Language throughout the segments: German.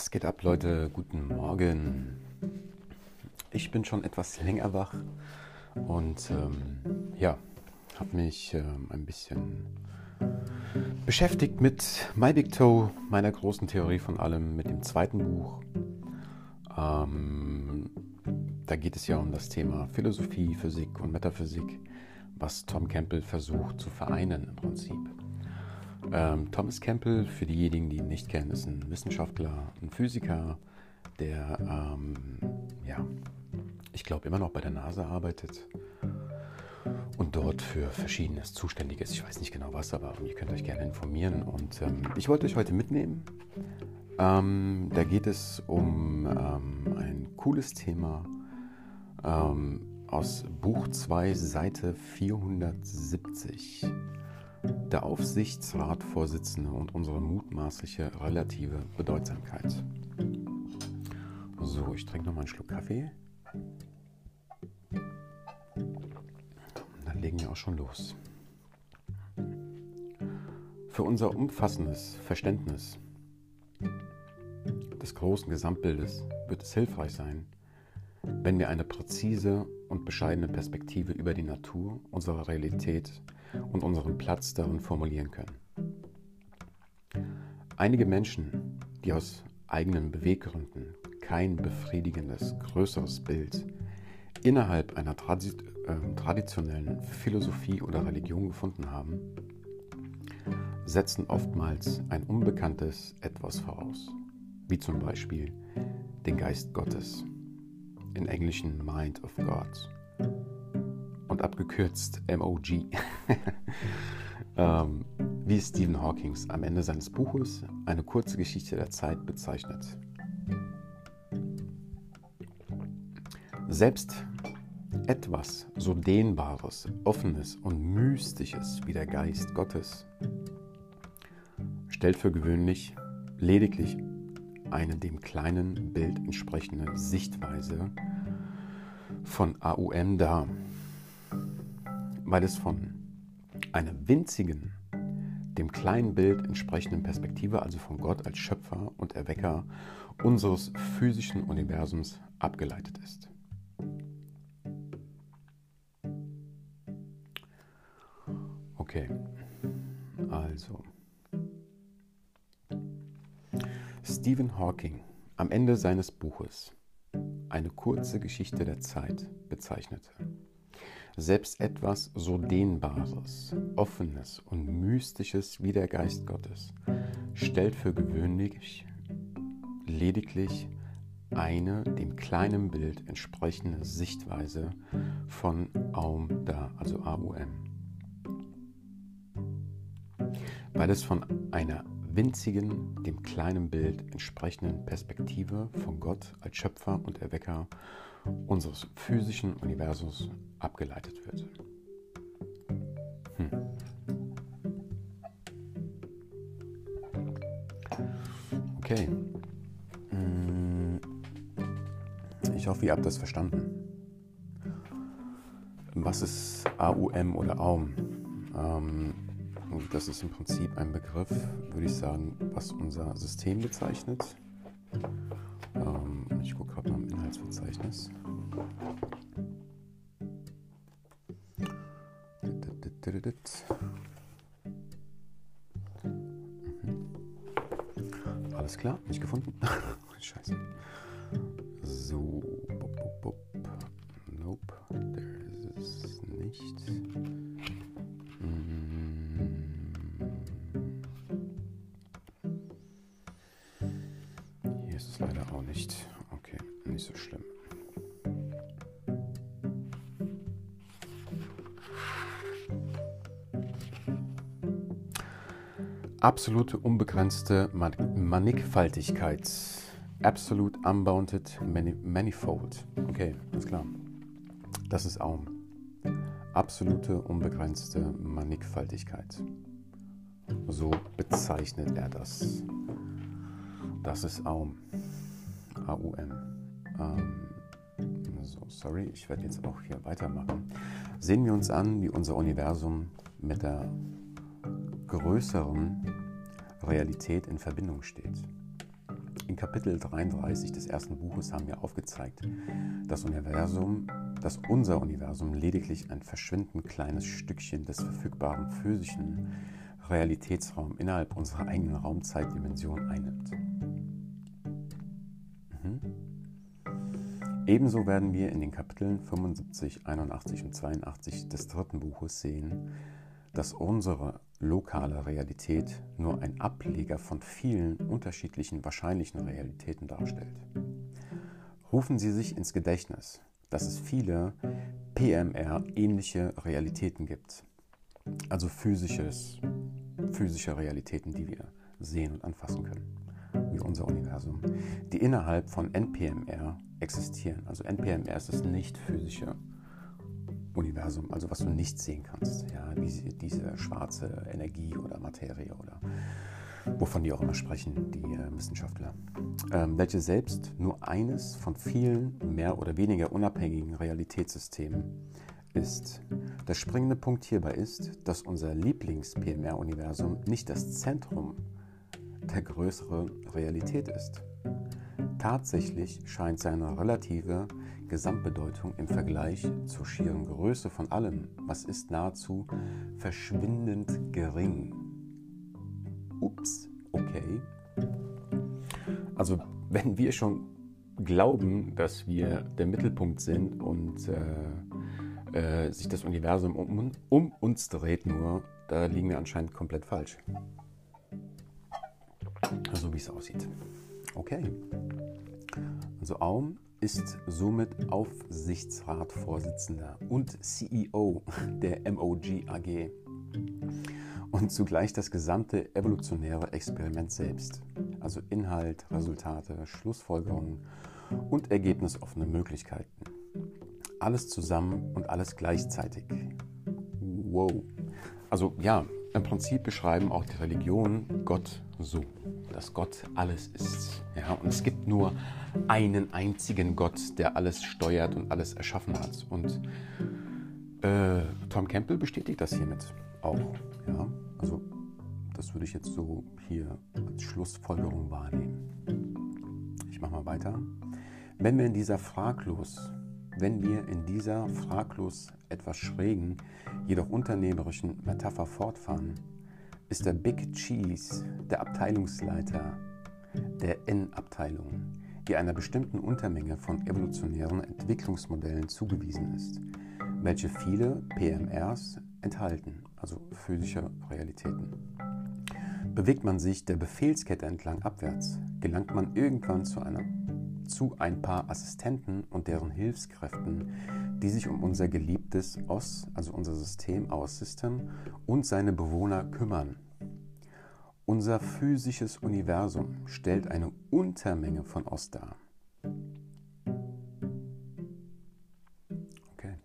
Was geht ab, Leute? Guten Morgen. Ich bin schon etwas länger wach und ähm, ja, habe mich ähm, ein bisschen beschäftigt mit My Big Toe, meiner großen Theorie von allem, mit dem zweiten Buch. Ähm, da geht es ja um das Thema Philosophie, Physik und Metaphysik, was Tom Campbell versucht zu vereinen im Prinzip. Ähm, Thomas Campbell, für diejenigen, die ihn nicht kennen, ist ein Wissenschaftler, ein Physiker, der, ähm, ja, ich glaube, immer noch bei der NASA arbeitet und dort für Verschiedenes zuständig ist. Ich weiß nicht genau was, aber ihr könnt euch gerne informieren. Und ähm, ich wollte euch heute mitnehmen. Ähm, da geht es um ähm, ein cooles Thema ähm, aus Buch 2, Seite 470 der Aufsichtsratvorsitzende und unsere mutmaßliche relative Bedeutsamkeit. So, ich trinke noch mal einen Schluck Kaffee. Dann legen wir auch schon los. Für unser umfassendes Verständnis des großen Gesamtbildes wird es hilfreich sein, wenn wir eine präzise und bescheidene Perspektive über die Natur, unsere Realität und unseren Platz darin formulieren können. Einige Menschen, die aus eigenen Beweggründen kein befriedigendes, größeres Bild innerhalb einer tradi äh, traditionellen Philosophie oder Religion gefunden haben, setzen oftmals ein unbekanntes Etwas voraus, wie zum Beispiel den Geist Gottes, in Englischen Mind of God und abgekürzt MOG, ähm, wie Stephen Hawking am Ende seines Buches Eine kurze Geschichte der Zeit bezeichnet. Selbst etwas so Dehnbares, Offenes und Mystisches wie der Geist Gottes stellt für gewöhnlich lediglich eine dem kleinen Bild entsprechende Sichtweise von AUM dar weil es von einer winzigen, dem kleinen Bild entsprechenden Perspektive, also von Gott als Schöpfer und Erwecker unseres physischen Universums abgeleitet ist. Okay, also Stephen Hawking am Ende seines Buches Eine kurze Geschichte der Zeit bezeichnete selbst etwas so Dehnbares, Offenes und Mystisches wie der Geist Gottes stellt für gewöhnlich lediglich eine dem kleinen Bild entsprechende Sichtweise von Aum dar, also AUM. Weil es von einer winzigen, dem kleinen Bild entsprechenden Perspektive von Gott als Schöpfer und Erwecker unseres physischen Universums abgeleitet wird. Hm. Okay. Hm. Ich hoffe, ihr habt das verstanden. Was ist AUM oder AUM? Ähm, das ist im Prinzip ein Begriff, würde ich sagen, was unser System bezeichnet. Alles klar, nicht gefunden. Scheiße. Absolute unbegrenzte Mannigfaltigkeit. Absolute unbounded manifold. Okay, alles klar. Das ist Aum. Absolute unbegrenzte Mannigfaltigkeit. So bezeichnet er das. Das ist Aum. A-U-M. Ähm, so, sorry, ich werde jetzt auch hier weitermachen. Sehen wir uns an, wie unser Universum mit der größeren Realität in Verbindung steht. In Kapitel 33 des ersten Buches haben wir aufgezeigt, dass Universum, dass unser Universum lediglich ein verschwindend kleines Stückchen des verfügbaren physischen Realitätsraums innerhalb unserer eigenen Raumzeitdimension einnimmt. Mhm. Ebenso werden wir in den Kapiteln 75, 81 und 82 des dritten Buches sehen, dass unsere lokale Realität nur ein Ableger von vielen unterschiedlichen wahrscheinlichen Realitäten darstellt. Rufen Sie sich ins Gedächtnis, dass es viele PMR-ähnliche Realitäten gibt, also physisches, physische Realitäten, die wir sehen und anfassen können, wie unser Universum, die innerhalb von NPMR existieren. Also NPMR ist das nicht physische Universum, also was du nicht sehen kannst. Ja, diese, diese schwarze Energie oder Materie oder wovon die auch immer sprechen, die äh, Wissenschaftler, ähm, welche selbst nur eines von vielen mehr oder weniger unabhängigen Realitätssystemen ist. Der springende Punkt hierbei ist, dass unser Lieblings-PMR-Universum nicht das Zentrum der größeren Realität ist. Tatsächlich scheint seine relative Gesamtbedeutung im Vergleich zur schieren Größe von allem, was ist nahezu verschwindend gering. Ups, okay. Also wenn wir schon glauben, dass wir der Mittelpunkt sind und äh, äh, sich das Universum um, um uns dreht nur, da liegen wir anscheinend komplett falsch. So wie es aussieht. Okay. Also Aum ist somit Aufsichtsratvorsitzender und CEO der MOG AG und zugleich das gesamte evolutionäre Experiment selbst, also Inhalt, Resultate, Schlussfolgerungen und ergebnisoffene Möglichkeiten. Alles zusammen und alles gleichzeitig. Wow. Also ja, im Prinzip beschreiben auch die Religionen Gott so, dass Gott alles ist. Ja, und es gibt nur einen einzigen Gott, der alles steuert und alles erschaffen hat. Und äh, Tom Campbell bestätigt das hiermit auch. Ja, also das würde ich jetzt so hier als Schlussfolgerung wahrnehmen. Ich mache mal weiter. Wenn wir in dieser fraglos, wenn wir in dieser fraglos etwas schrägen, jedoch unternehmerischen Metapher fortfahren, ist der Big Cheese der Abteilungsleiter der N-Abteilung, die einer bestimmten Untermenge von evolutionären Entwicklungsmodellen zugewiesen ist, welche viele PMRs enthalten, also physische Realitäten. Bewegt man sich der Befehlskette entlang abwärts, gelangt man irgendwann zu, einer, zu ein paar Assistenten und deren Hilfskräften, die sich um unser geliebtes OS, also unser System, Our System und seine Bewohner kümmern. Unser physisches Universum stellt eine Untermenge von OS dar. Okay.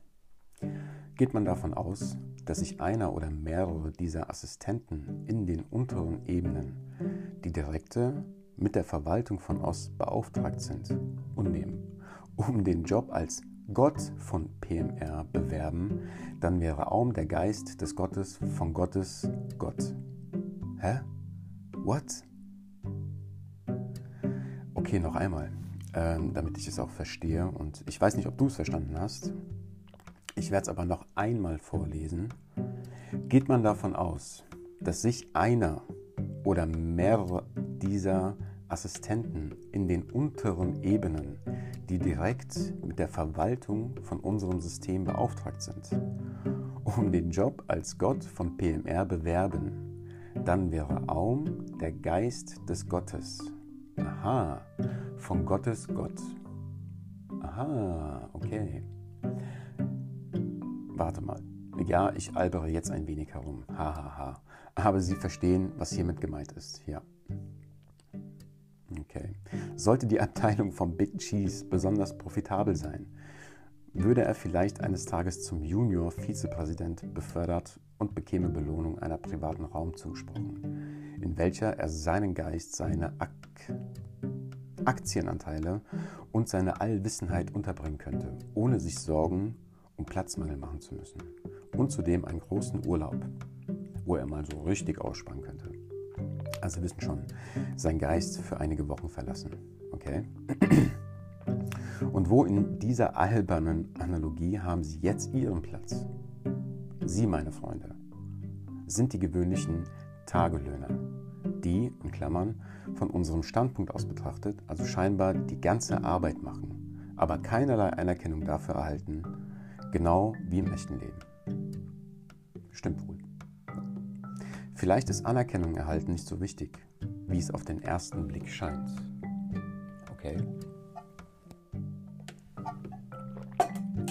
Geht man davon aus, dass sich einer oder mehrere dieser Assistenten in den unteren Ebenen, die direkte mit der Verwaltung von OS beauftragt sind, unnehmen, um den Job als Gott von PMR bewerben, dann wäre Aum der Geist des Gottes von Gottes Gott. Hä? What? Okay, noch einmal, ähm, damit ich es auch verstehe. Und ich weiß nicht, ob du es verstanden hast. Ich werde es aber noch einmal vorlesen. Geht man davon aus, dass sich einer oder mehrere dieser Assistenten in den unteren Ebenen die direkt mit der Verwaltung von unserem System beauftragt sind, um den Job als Gott von PMR bewerben, dann wäre Aum der Geist des Gottes. Aha, von Gottes Gott. Aha, okay. Warte mal. Ja, ich albere jetzt ein wenig herum. Hahaha. Ha, ha. Aber Sie verstehen, was hiermit gemeint ist. Ja. Okay. Sollte die Abteilung vom Big Cheese besonders profitabel sein, würde er vielleicht eines Tages zum Junior-Vizepräsident befördert und bekäme Belohnung einer privaten Raum zugesprochen, in welcher er seinen Geist, seine Ak Aktienanteile und seine Allwissenheit unterbringen könnte, ohne sich Sorgen um Platzmangel machen zu müssen. Und zudem einen großen Urlaub, wo er mal so richtig ausspannen könnte. Also wissen schon, sein Geist für einige Wochen verlassen. Okay? Und wo in dieser albernen Analogie haben Sie jetzt Ihren Platz? Sie, meine Freunde, sind die gewöhnlichen Tagelöhner, die, in Klammern, von unserem Standpunkt aus betrachtet, also scheinbar die ganze Arbeit machen, aber keinerlei Anerkennung dafür erhalten, genau wie im echten Leben. Stimmt wohl. Vielleicht ist Anerkennung erhalten nicht so wichtig, wie es auf den ersten Blick scheint. Okay?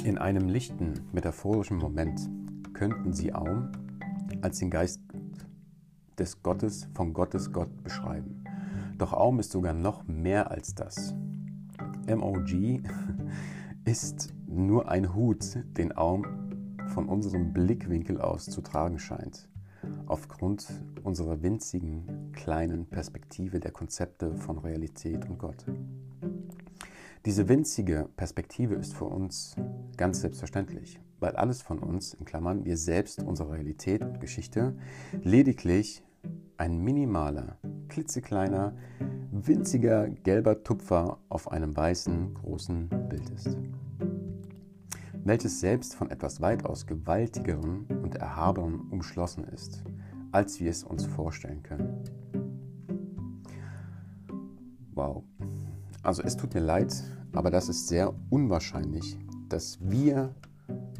In einem lichten, metaphorischen Moment könnten sie Aum als den Geist des Gottes von Gottes Gott beschreiben. Doch Aum ist sogar noch mehr als das. MOG ist nur ein Hut, den Aum von unserem Blickwinkel aus zu tragen scheint, aufgrund unserer winzigen, kleinen Perspektive der Konzepte von Realität und Gott. Diese winzige Perspektive ist für uns ganz selbstverständlich, weil alles von uns, in Klammern, wir selbst, unsere Realität und Geschichte, lediglich ein minimaler, klitzekleiner, winziger gelber Tupfer auf einem weißen, großen Bild ist, welches selbst von etwas weitaus gewaltigeren und erhabenen umschlossen ist, als wir es uns vorstellen können. Wow. Also es tut mir leid, aber das ist sehr unwahrscheinlich, dass wir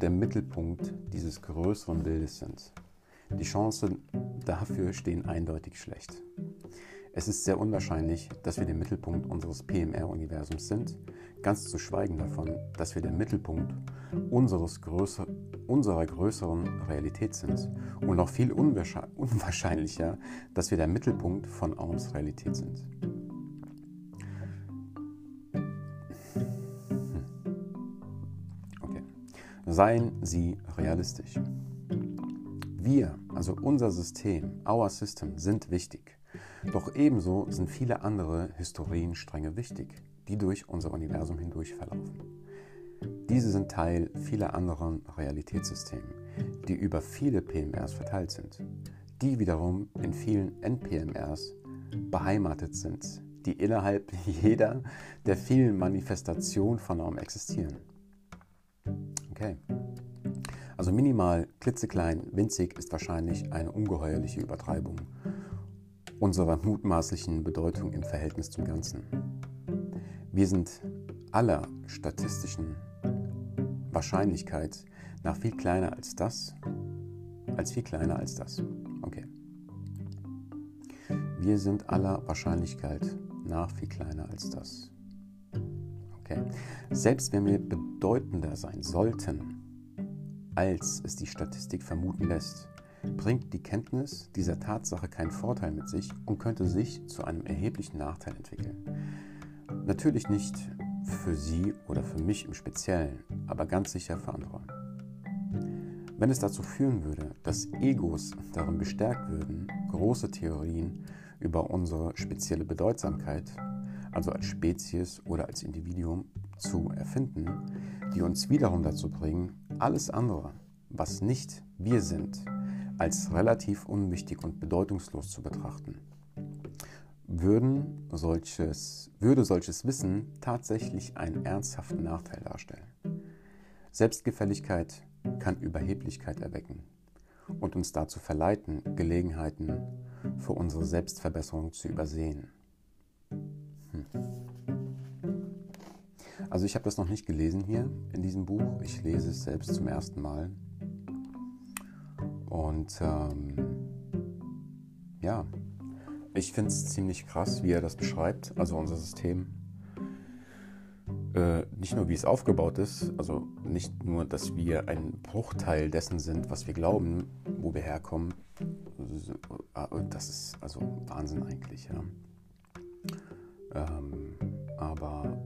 der Mittelpunkt dieses größeren Bildes sind. Die Chancen dafür stehen eindeutig schlecht. Es ist sehr unwahrscheinlich, dass wir der Mittelpunkt unseres PMR-Universums sind, ganz zu schweigen davon, dass wir der Mittelpunkt unseres größer, unserer größeren Realität sind und noch viel unwahrscheinlicher, dass wir der Mittelpunkt von Aums Realität sind. Okay. Seien Sie realistisch. Wir, also unser System, our system, sind wichtig. Doch ebenso sind viele andere Historienstränge wichtig, die durch unser Universum hindurch verlaufen. Diese sind Teil vieler anderen Realitätssysteme, die über viele PMRs verteilt sind, die wiederum in vielen NPMRs beheimatet sind, die innerhalb jeder der vielen Manifestationen von Raum existieren. Okay. Also minimal, klitzeklein, winzig ist wahrscheinlich eine ungeheuerliche Übertreibung unserer mutmaßlichen Bedeutung im Verhältnis zum Ganzen. Wir sind aller statistischen Wahrscheinlichkeit nach viel kleiner als das, als viel kleiner als das. Okay. Wir sind aller Wahrscheinlichkeit nach viel kleiner als das. Okay. Selbst wenn wir bedeutender sein sollten, als es die Statistik vermuten lässt, bringt die Kenntnis dieser Tatsache keinen Vorteil mit sich und könnte sich zu einem erheblichen Nachteil entwickeln. Natürlich nicht für Sie oder für mich im Speziellen, aber ganz sicher für andere. Wenn es dazu führen würde, dass Egos darin bestärkt würden, große Theorien über unsere spezielle Bedeutsamkeit, also als Spezies oder als Individuum, zu erfinden, die uns wiederum dazu bringen, alles andere, was nicht wir sind, als relativ unwichtig und bedeutungslos zu betrachten. Würden solches, würde solches Wissen tatsächlich einen ernsthaften Nachteil darstellen. Selbstgefälligkeit kann Überheblichkeit erwecken und uns dazu verleiten, Gelegenheiten für unsere Selbstverbesserung zu übersehen. Hm. Also ich habe das noch nicht gelesen hier in diesem Buch. Ich lese es selbst zum ersten Mal. Und ähm, ja, ich finde es ziemlich krass, wie er das beschreibt, also unser System. Äh, nicht nur, wie es aufgebaut ist, also nicht nur, dass wir ein Bruchteil dessen sind, was wir glauben, wo wir herkommen. Das ist also Wahnsinn eigentlich, ja. Ähm, aber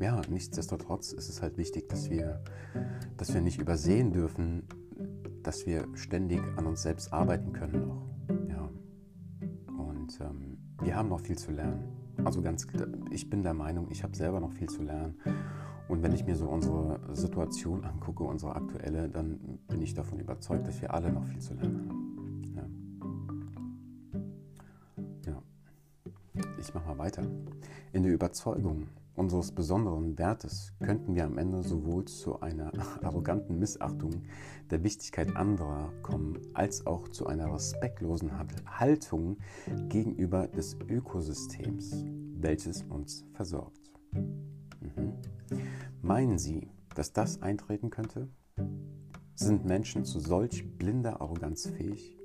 ja, nichtsdestotrotz ist es halt wichtig, dass wir, dass wir nicht übersehen dürfen, dass wir ständig an uns selbst arbeiten können noch. Ja. Und ähm, wir haben noch viel zu lernen. Also ganz, ich bin der Meinung, ich habe selber noch viel zu lernen. Und wenn ich mir so unsere Situation angucke, unsere aktuelle, dann bin ich davon überzeugt, dass wir alle noch viel zu lernen haben. Ja. ich mache mal weiter. In der Überzeugung unseres besonderen Wertes könnten wir am Ende sowohl zu einer arroganten Missachtung der Wichtigkeit anderer kommen, als auch zu einer respektlosen Haltung gegenüber des Ökosystems, welches uns versorgt. Mhm. Meinen Sie, dass das eintreten könnte? Sind Menschen zu solch blinder Arroganz fähig?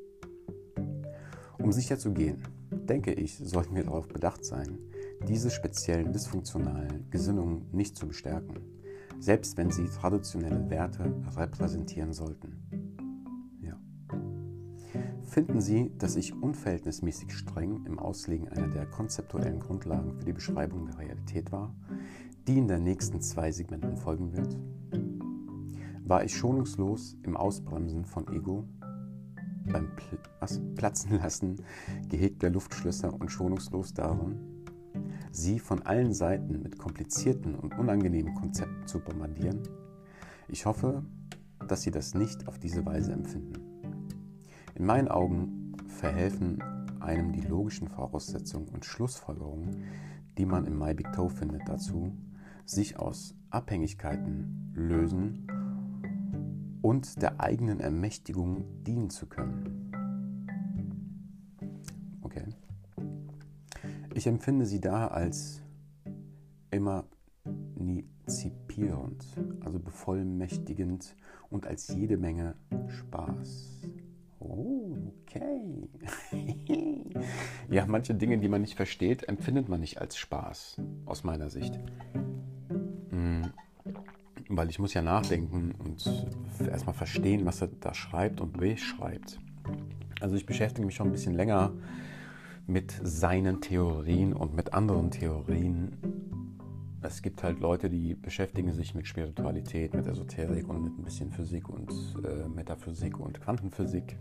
Um sicher zu gehen, denke ich, sollten wir darauf bedacht sein, diese speziellen dysfunktionalen Gesinnungen nicht zu bestärken, selbst wenn sie traditionelle Werte repräsentieren sollten. Ja. Finden Sie, dass ich unverhältnismäßig streng im Auslegen einer der konzeptuellen Grundlagen für die Beschreibung der Realität war, die in den nächsten zwei Segmenten folgen wird? War ich schonungslos im Ausbremsen von Ego, beim Pl was, Platzen lassen gehegter Luftschlösser und schonungslos darin, sie von allen Seiten mit komplizierten und unangenehmen Konzepten zu bombardieren? Ich hoffe, dass Sie das nicht auf diese Weise empfinden. In meinen Augen verhelfen einem die logischen Voraussetzungen und Schlussfolgerungen, die man im My Big Toe findet, dazu, sich aus Abhängigkeiten lösen und der eigenen Ermächtigung dienen zu können. Ich empfinde sie da als emanzipierend, also bevollmächtigend und als jede Menge Spaß. Okay. ja, manche Dinge, die man nicht versteht, empfindet man nicht als Spaß, aus meiner Sicht. Hm, weil ich muss ja nachdenken und erstmal verstehen, was er da schreibt und beschreibt. Also ich beschäftige mich schon ein bisschen länger mit seinen Theorien und mit anderen Theorien. Es gibt halt Leute, die beschäftigen sich mit Spiritualität, mit Esoterik und mit ein bisschen Physik und äh, Metaphysik und Quantenphysik,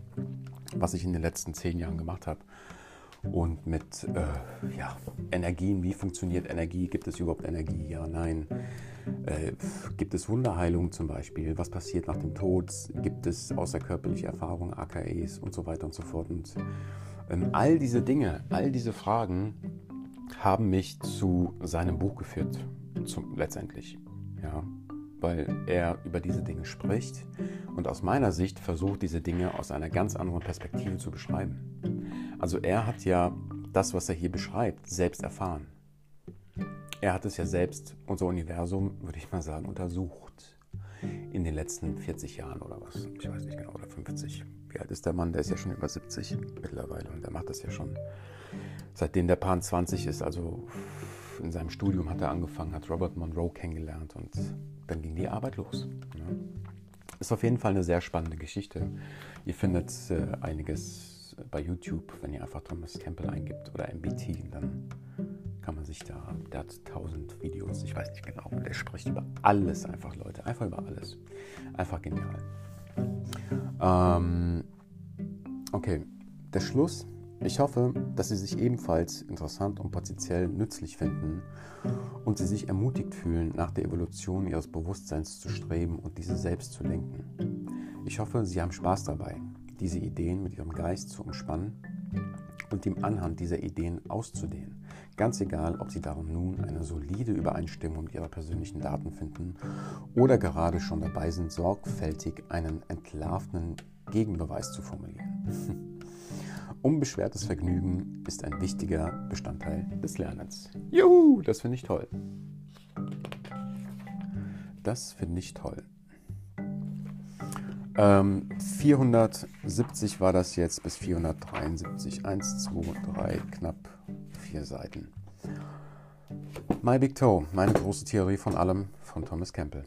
was ich in den letzten zehn Jahren gemacht habe. Und mit äh, ja, Energien, wie funktioniert Energie? Gibt es überhaupt Energie? Ja, nein. Äh, gibt es Wunderheilung zum Beispiel? Was passiert nach dem Tod? Gibt es außerkörperliche Erfahrungen, AKAs und so weiter und so fort? Und all diese Dinge, all diese Fragen haben mich zu seinem Buch geführt, zum, letztendlich. Ja, weil er über diese Dinge spricht und aus meiner Sicht versucht, diese Dinge aus einer ganz anderen Perspektive zu beschreiben. Also er hat ja das, was er hier beschreibt, selbst erfahren. Er hat es ja selbst, unser Universum, würde ich mal sagen, untersucht. In den letzten 40 Jahren oder was. Ich weiß nicht genau, oder 50. Wie alt ist der Mann? Der ist ja schon über 70 mittlerweile und der macht das ja schon seitdem der Pan 20 ist. Also in seinem Studium hat er angefangen, hat Robert Monroe kennengelernt und dann ging die Arbeit los. Ne? Ist auf jeden Fall eine sehr spannende Geschichte. Ihr findet äh, einiges bei YouTube, wenn ihr einfach Thomas Campbell eingibt oder MBT, dann kann man sich da, der hat tausend Videos, ich weiß nicht genau, der spricht über alles einfach, Leute, einfach über alles. Einfach genial. Ähm, okay, der Schluss. Ich hoffe, dass Sie sich ebenfalls interessant und potenziell nützlich finden und Sie sich ermutigt fühlen, nach der Evolution Ihres Bewusstseins zu streben und diese selbst zu lenken. Ich hoffe, Sie haben Spaß dabei, diese Ideen mit Ihrem Geist zu umspannen und ihm anhand dieser Ideen auszudehnen. Ganz egal, ob Sie darin nun eine solide Übereinstimmung Ihrer persönlichen Daten finden oder gerade schon dabei sind, sorgfältig einen entlarvenden Gegenbeweis zu formulieren. Unbeschwertes Vergnügen ist ein wichtiger Bestandteil des Lernens. Juhu, das finde ich toll. Das finde ich toll. Ähm, 470 war das jetzt bis 473. 1, 2, 3, knapp vier Seiten. My Big Toe, meine große Theorie von allem von Thomas Campbell.